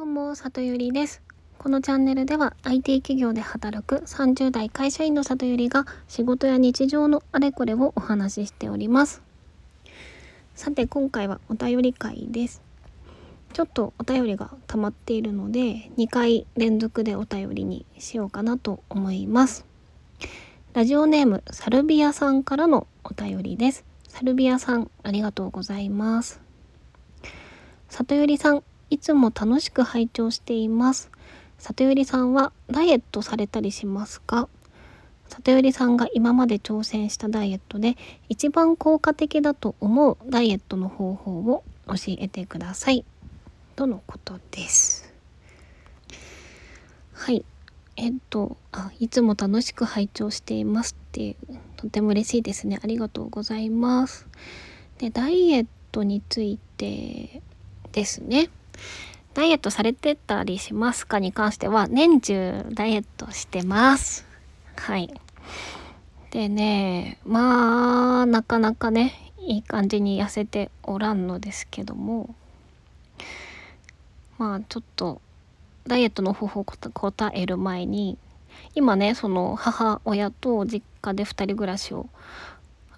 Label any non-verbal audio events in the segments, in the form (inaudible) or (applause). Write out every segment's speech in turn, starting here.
どうも、里ゆりです。このチャンネルでは IT 企業で働く30代会社員の里ゆりが仕事や日常のあれこれをお話ししております。さて、今回はお便り会です。ちょっとお便りが溜まっているので、2回連続でお便りにしようかなと思います。ラジオネームサルビアさんからのお便りです。サルビアさん、ありがとうございます。里ゆりさん、いつも楽しく拝聴しています。里ゆりさんはダイエットされたりしますか？里ゆりさんが今まで挑戦したダイエットで一番効果的だと思うダイエットの方法を教えてください。とのことです。はい。えっと、あ、いつも楽しく拝聴していますっていう、とても嬉しいですね。ありがとうございます。で、ダイエットについてですね。ダイエットされてたりしますかに関しては、年中ダイエットしてます。はい。でね、まあ、なかなかね、いい感じに痩せておらんのですけども、まあ、ちょっと、ダイエットの方法を答える前に、今ね、その母親と実家で2人暮らしを、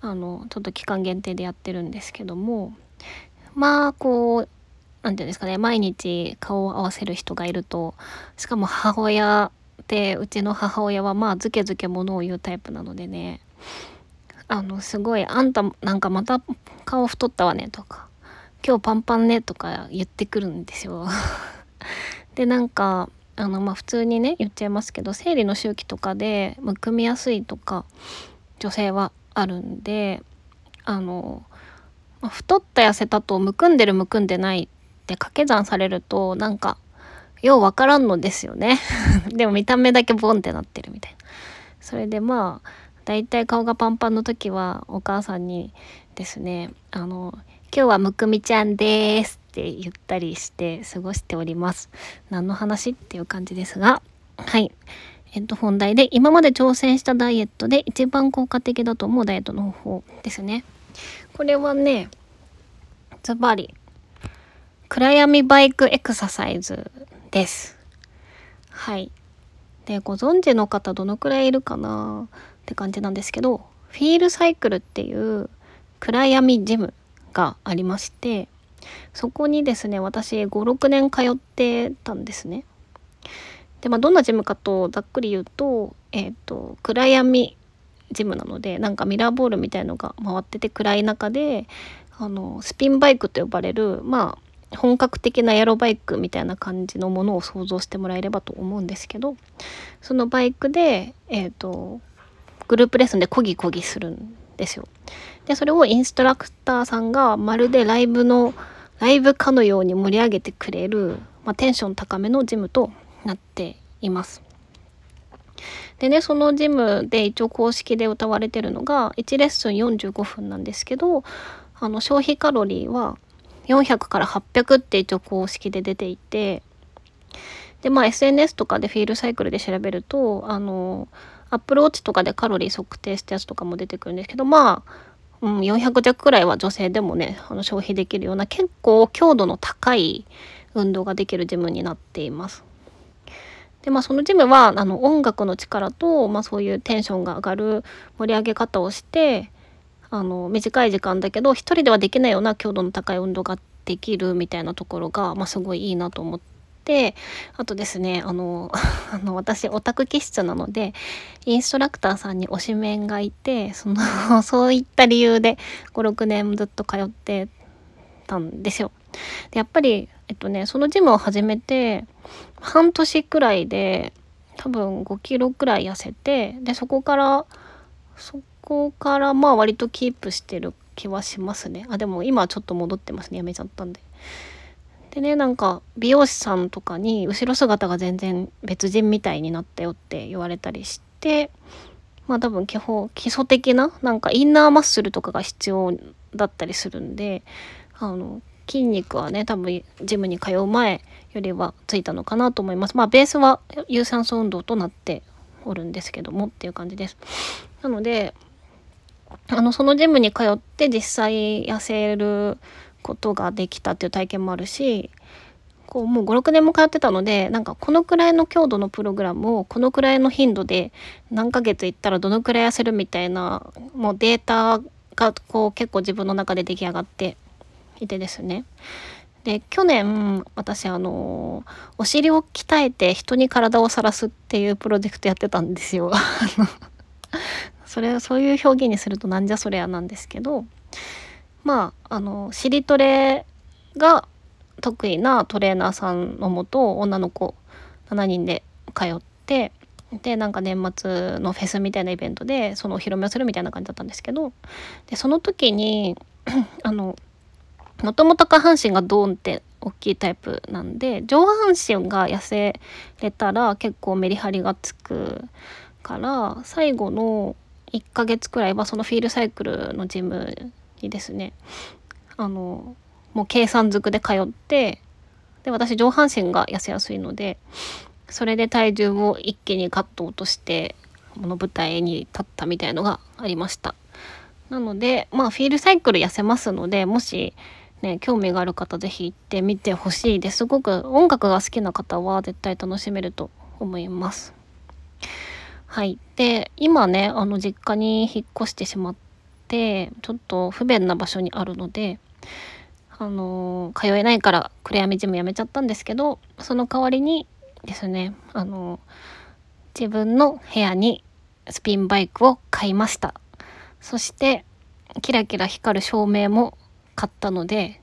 あの、ちょっと期間限定でやってるんですけども、まあ、こう、なんていうんですかね、毎日顔を合わせる人がいると、しかも母親で、うちの母親はまあ、ずけずけものを言うタイプなのでね、あの、すごい、あんたなんかまた顔太ったわねとか、今日パンパンねとか言ってくるんですよ。(laughs) で、なんか、あの、まあ、普通にね、言っちゃいますけど、生理の周期とかでむくみやすいとか、女性はあるんで、あの、太った痩せたとむくんでるむくんでないって掛け算されるとなんかようわからんのですよね。(laughs) でも見た目だけボンってなってるみたいな。それでまあだいたい顔がパンパンの時はお母さんにですねあの「今日はむくみちゃんです」って言ったりして過ごしております。何の話っていう感じですが。はい。えっと本題で今まで挑戦したダイエットで一番効果的だと思うダイエットの方法ですね。これはねズバリ暗闇バイクエクササイズです。はい。で、ご存知の方どのくらいいるかな？って感じなんですけど、フィールサイクルっていう暗闇ジムがありまして、そこにですね、私5、6年通ってたんですね。で、まあ、どんなジムかとざっくり言うと、えっ、と、暗闇ジムなので、なんかミラーボールみたいのが回ってて暗い中で、あの、スピンバイクと呼ばれる、まあ、本格的なエロバイクみたいな感じのものを想像してもらえればと思うんですけどそのバイクで、えー、とグループレッスンでこぎこぎするんですよ。でそれをインストラクターさんがまるでライブのライブかのように盛り上げてくれる、まあ、テンション高めのジムとなっています。でねそのジムで一応公式で歌われてるのが1レッスン45分なんですけどあの消費カロリーは400から800って一応公式で出ていてでまあ SNS とかでフィールサイクルで調べるとあのアップルウォッチとかでカロリー測定したやつとかも出てくるんですけどまあ、うん、400弱くらいは女性でもねあの消費できるような結構強度の高い運動ができるジムになっています。でまあそのジムはあの音楽の力と、まあ、そういうテンションが上がる盛り上げ方をしてあの短い時間だけど一人ではできないような強度の高い運動ができるみたいなところが、まあ、すごいいいなと思ってあとですねあの (laughs) あの私オタク気質なのでインストラクターさんに推しメンがいてその (laughs) そういった理由で56年ずっと通ってたんですよ。でやっぱり、えっとね、そのジムを始めて半年くらいで多分5キロくらい痩せてでそこからそっこからまあ割とキープしてる気はしますね。あ、でも今ちょっと戻ってますね。やめちゃったんで。でね、なんか美容師さんとかに後ろ姿が全然別人みたいになったよって言われたりして、まあ多分基本、基礎的ななんかインナーマッスルとかが必要だったりするんで、あの、筋肉はね、多分ジムに通う前よりはついたのかなと思います。まあベースは有酸素運動となっておるんですけどもっていう感じです。なので、あの、そのジムに通って実際痩せることができたっていう体験もあるし、こうもう56年も通ってたのでなんかこのくらいの強度のプログラムをこのくらいの頻度で何ヶ月行ったらどのくらい痩せるみたいなもうデータがこう結構自分の中で出来上がっていてですねで去年私あのお尻を鍛えて人に体を晒すっていうプロジェクトやってたんですよ。それそういう表現にするとなんじゃそりゃなんですけどまああの尻トレが得意なトレーナーさんのもと女の子7人で通ってでなんか年末のフェスみたいなイベントでそのお披露目をするみたいな感じだったんですけどでその時に (clears throat) あのもともと下半身がドーンって大きいタイプなんで上半身が痩せれたら結構メリハリがつくから最後の1ヶ月くらいはそのフィールサイクルのジムにですねあのもう計算づくで通ってで私上半身が痩せやすいのでそれで体重を一気にガッと落としてこの舞台に立ったみたいのがありました。なのでまあフィールサイクル痩せますのでもしね興味がある方是非行ってみてほしいですごく音楽が好きな方は絶対楽しめると思います。はい。で今ねあの実家に引っ越してしまってちょっと不便な場所にあるのであの通えないから暗闇ジムやめちゃったんですけどその代わりにですねあの自分の部屋にスピンバイクを買いました。そしてキラキラ光る照明も買ったので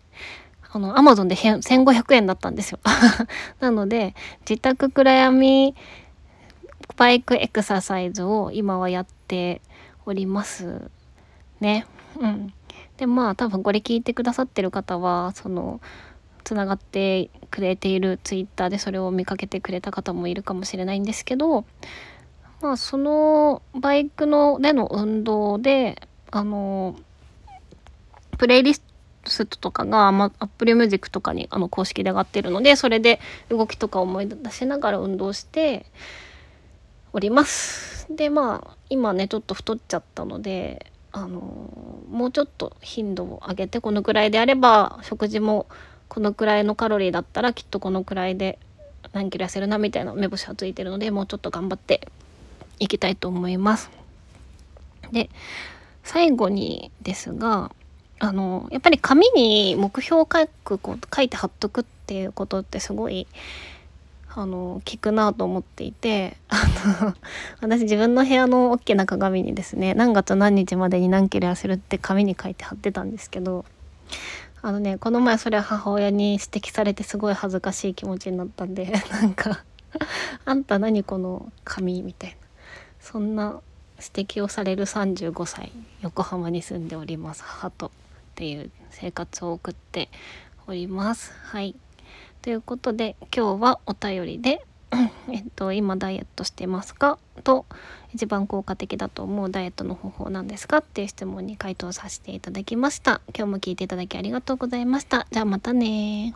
あのアマゾンで1500円だったんですよ。(laughs) なので自宅暗闇バイクエクササイズを今はやっております。ね。うん。でまあ多分これ聞いてくださってる方はそのつながってくれているツイッターでそれを見かけてくれた方もいるかもしれないんですけどまあそのバイクのでの運動であのプレイリストとかが、まあ、Apple Music とかにあの公式で上がってるのでそれで動きとか思い出しながら運動しております。でまあ今ねちょっと太っちゃったのであのもうちょっと頻度を上げてこのくらいであれば食事もこのくらいのカロリーだったらきっとこのくらいで何キロ痩せるなみたいな目星はついてるのでもうちょっと頑張っていきたいと思います。で最後にですがあのやっぱり紙に目標を書くこう書いて貼っとくっていうことってすごいあの聞くなと思っていてあの (laughs) 私自分の部屋の大きな鏡にですね何月何日までに何キロ痩せるって紙に書いて貼ってたんですけどあのねこの前それ母親に指摘されてすごい恥ずかしい気持ちになったんで (laughs) なんか「あんた何この紙」みたいなそんな指摘をされる35歳横浜に住んでおります母とっていう生活を送っております。はいということで今日はお便りで (coughs) えっと今ダイエットしてますか？と一番効果的だと思うダイエットの方法なんですか？っていう質問に回答させていただきました。今日も聞いていただきありがとうございました。じゃあまたね